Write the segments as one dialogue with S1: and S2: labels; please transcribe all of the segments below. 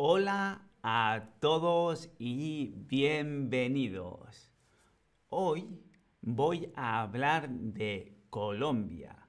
S1: Hola a todos y bienvenidos. Hoy voy a hablar de Colombia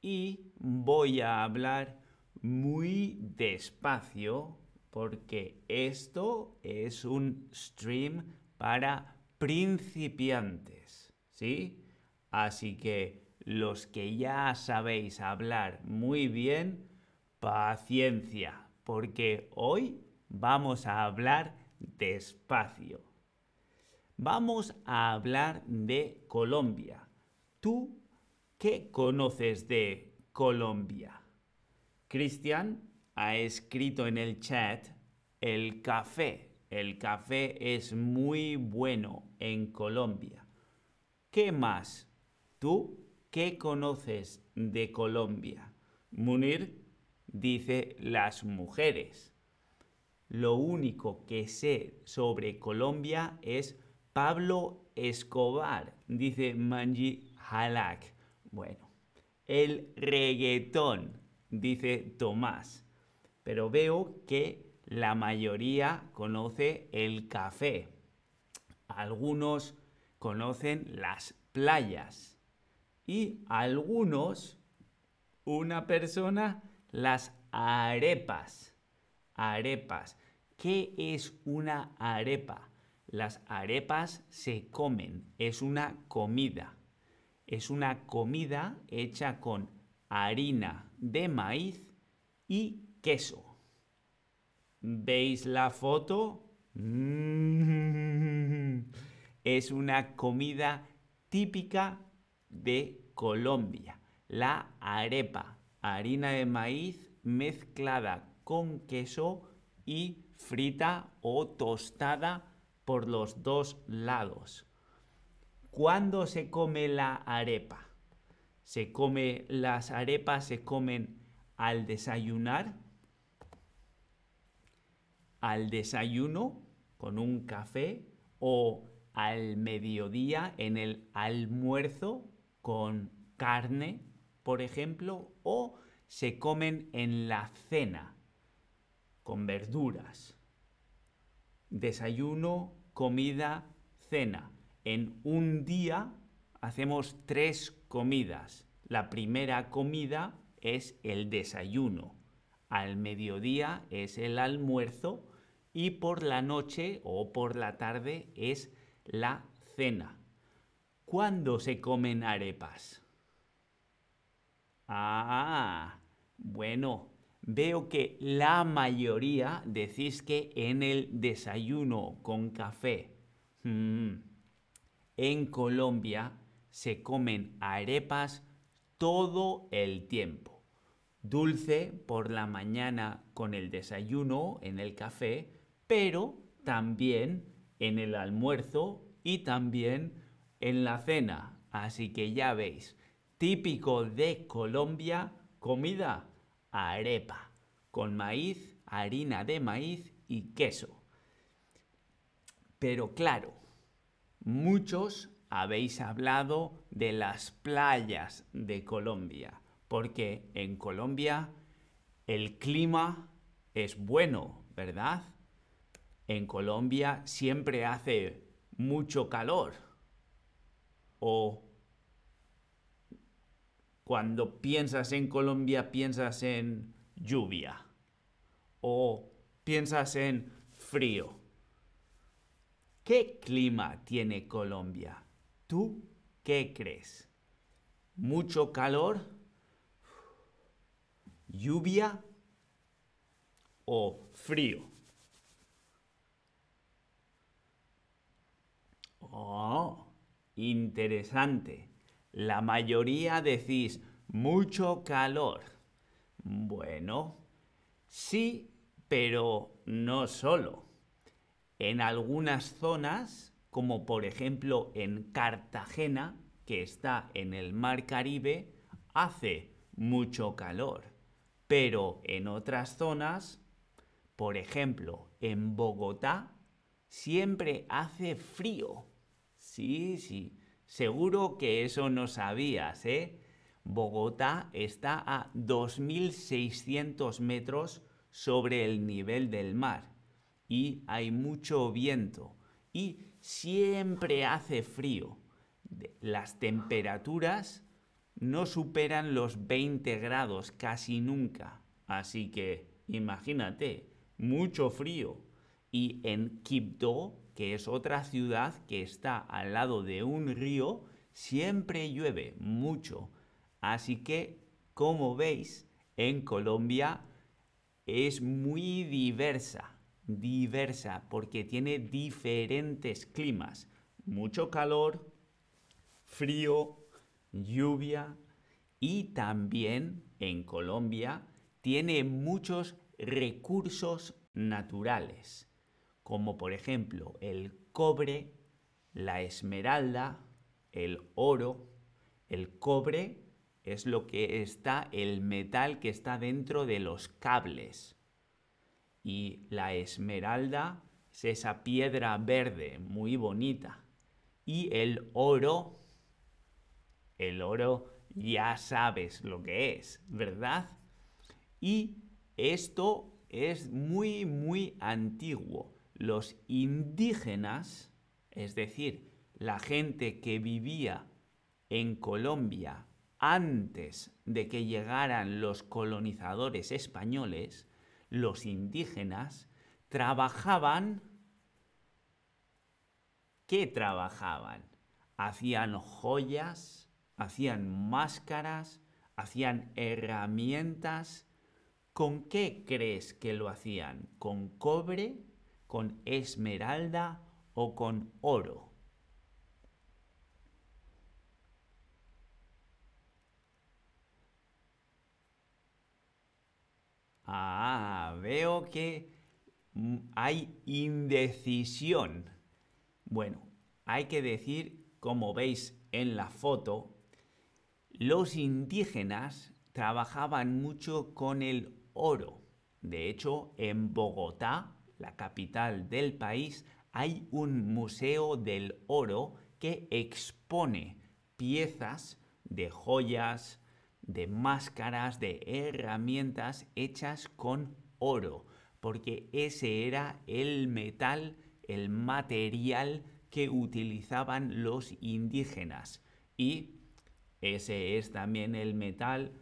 S1: y voy a hablar muy despacio porque esto es un stream para principiantes, ¿sí? Así que los que ya sabéis hablar muy bien, paciencia, porque hoy vamos a hablar despacio. Vamos a hablar de Colombia. ¿Tú qué conoces de Colombia? Cristian ha escrito en el chat el café. El café es muy bueno en Colombia. ¿Qué más? ¿Tú qué conoces de Colombia? Munir dice las mujeres. Lo único que sé sobre Colombia es Pablo Escobar, dice Manji Halak. Bueno, el reggaetón, dice Tomás. Pero veo que la mayoría conoce el café. Algunos conocen las playas. Y algunos, una persona, las arepas arepas. ¿Qué es una arepa? Las arepas se comen, es una comida. Es una comida hecha con harina de maíz y queso. ¿Veis la foto? Es una comida típica de Colombia. La arepa, harina de maíz mezclada con queso y frita o tostada por los dos lados. ¿Cuándo se come la arepa? Se come las arepas se comen al desayunar, al desayuno con un café o al mediodía en el almuerzo con carne, por ejemplo, o se comen en la cena con verduras. Desayuno, comida, cena. En un día hacemos tres comidas. La primera comida es el desayuno. Al mediodía es el almuerzo y por la noche o por la tarde es la cena. ¿Cuándo se comen arepas? Ah, bueno, veo que la mayoría decís que en el desayuno con café. Mm. En Colombia se comen arepas todo el tiempo. Dulce por la mañana con el desayuno en el café, pero también en el almuerzo y también en la cena. Así que ya veis, típico de Colombia, comida arepa, con maíz, harina de maíz y queso. Pero claro, muchos habéis hablado de las playas de Colombia, porque en Colombia el clima es bueno, ¿verdad? En Colombia siempre hace mucho calor. O cuando piensas en Colombia, piensas en lluvia o piensas en frío. ¿Qué clima tiene Colombia? ¿Tú qué crees? ¿Mucho calor? ¿Lluvia? ¿O frío? Oh, interesante. La mayoría decís mucho calor. Bueno, sí, pero no solo. En algunas zonas, como por ejemplo en Cartagena, que está en el Mar Caribe, hace mucho calor. Pero en otras zonas, por ejemplo en Bogotá, siempre hace frío. Sí, sí. Seguro que eso no sabías, ¿eh? Bogotá está a 2.600 metros sobre el nivel del mar y hay mucho viento y siempre hace frío. Las temperaturas no superan los 20 grados casi nunca. Así que imagínate, mucho frío. Y en Quibdó, que es otra ciudad que está al lado de un río, siempre llueve mucho. Así que, como veis, en Colombia es muy diversa, diversa, porque tiene diferentes climas. Mucho calor, frío, lluvia y también en Colombia tiene muchos recursos naturales, como por ejemplo el cobre, la esmeralda, el oro. El cobre es lo que está, el metal que está dentro de los cables. Y la esmeralda es esa piedra verde muy bonita. Y el oro el oro ya sabes lo que es, ¿verdad? Y esto es muy, muy antiguo. Los indígenas, es decir, la gente que vivía en Colombia antes de que llegaran los colonizadores españoles, los indígenas trabajaban... ¿Qué trabajaban? Hacían joyas, hacían máscaras, hacían herramientas. ¿Con qué crees que lo hacían? ¿Con cobre, con esmeralda o con oro? Ah, veo que hay indecisión. Bueno, hay que decir, como veis en la foto, los indígenas trabajaban mucho con el oro. De hecho, en Bogotá, la capital del país, hay un museo del oro que expone piezas de joyas, de máscaras, de herramientas hechas con oro, porque ese era el metal, el material que utilizaban los indígenas. Y ese es también el metal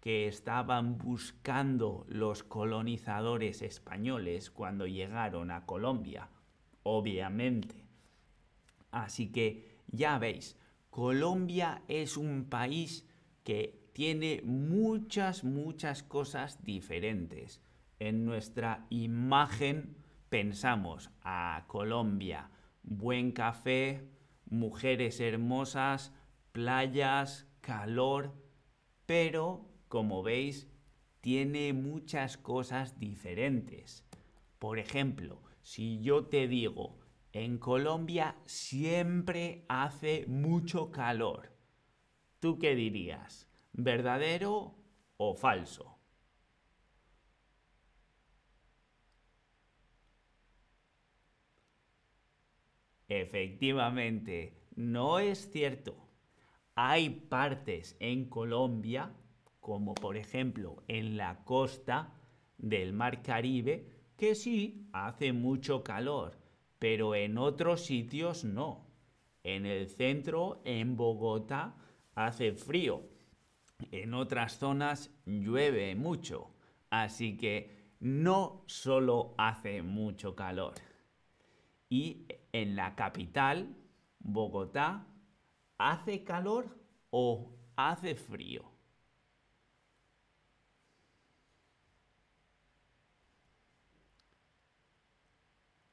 S1: que estaban buscando los colonizadores españoles cuando llegaron a Colombia, obviamente. Así que ya veis, Colombia es un país que tiene muchas, muchas cosas diferentes. En nuestra imagen pensamos a Colombia, buen café, mujeres hermosas, playas, calor, pero como veis, tiene muchas cosas diferentes. Por ejemplo, si yo te digo, en Colombia siempre hace mucho calor, ¿tú qué dirías? ¿Verdadero o falso? Efectivamente, no es cierto. Hay partes en Colombia, como por ejemplo en la costa del Mar Caribe, que sí hace mucho calor, pero en otros sitios no. En el centro, en Bogotá, hace frío. En otras zonas llueve mucho. Así que no solo hace mucho calor. Y en la capital, Bogotá, ¿Hace calor o hace frío?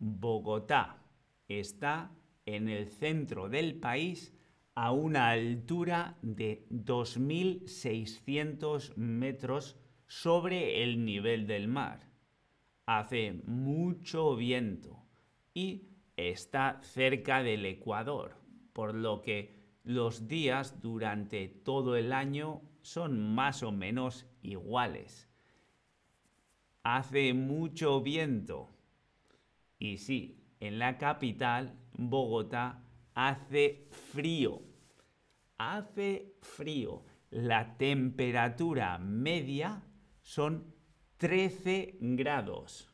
S1: Bogotá está en el centro del país a una altura de 2.600 metros sobre el nivel del mar. Hace mucho viento y está cerca del Ecuador, por lo que los días durante todo el año son más o menos iguales. Hace mucho viento. Y sí, en la capital, Bogotá, hace frío. Hace frío. La temperatura media son 13 grados.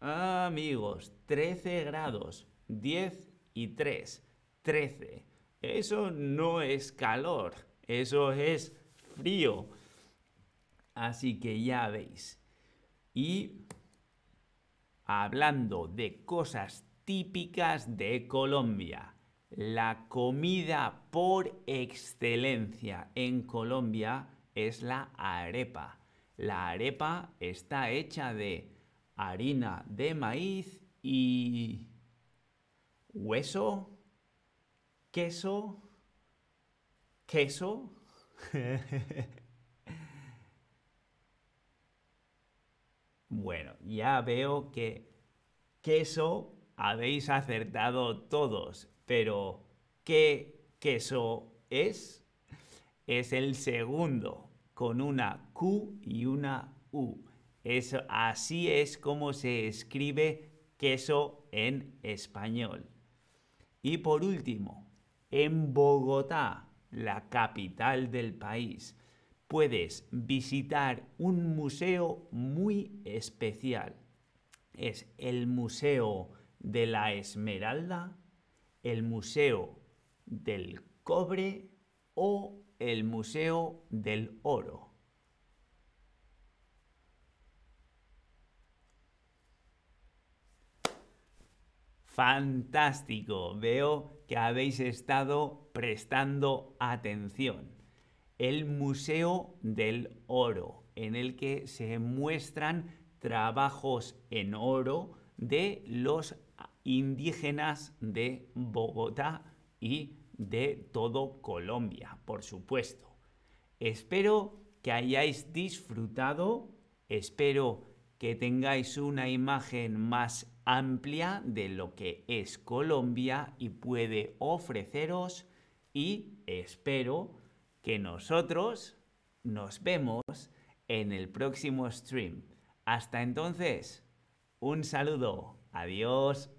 S1: Amigos, 13 grados. 10 y 3. 13. Eso no es calor, eso es frío. Así que ya veis. Y hablando de cosas típicas de Colombia, la comida por excelencia en Colombia es la arepa. La arepa está hecha de harina de maíz y hueso, queso, queso. bueno, ya veo que queso habéis acertado todos, pero ¿qué queso es? Es el segundo, con una Q y una U. así es como se escribe queso en español. Y por último, en Bogotá, la capital del país, puedes visitar un museo muy especial. Es el Museo de la Esmeralda, el Museo del Cobre o el Museo del Oro. Fantástico, veo que habéis estado prestando atención. El Museo del Oro, en el que se muestran trabajos en oro de los indígenas de Bogotá y de todo Colombia, por supuesto. Espero que hayáis disfrutado, espero que tengáis una imagen más amplia de lo que es Colombia y puede ofreceros y espero que nosotros nos vemos en el próximo stream. Hasta entonces, un saludo. Adiós.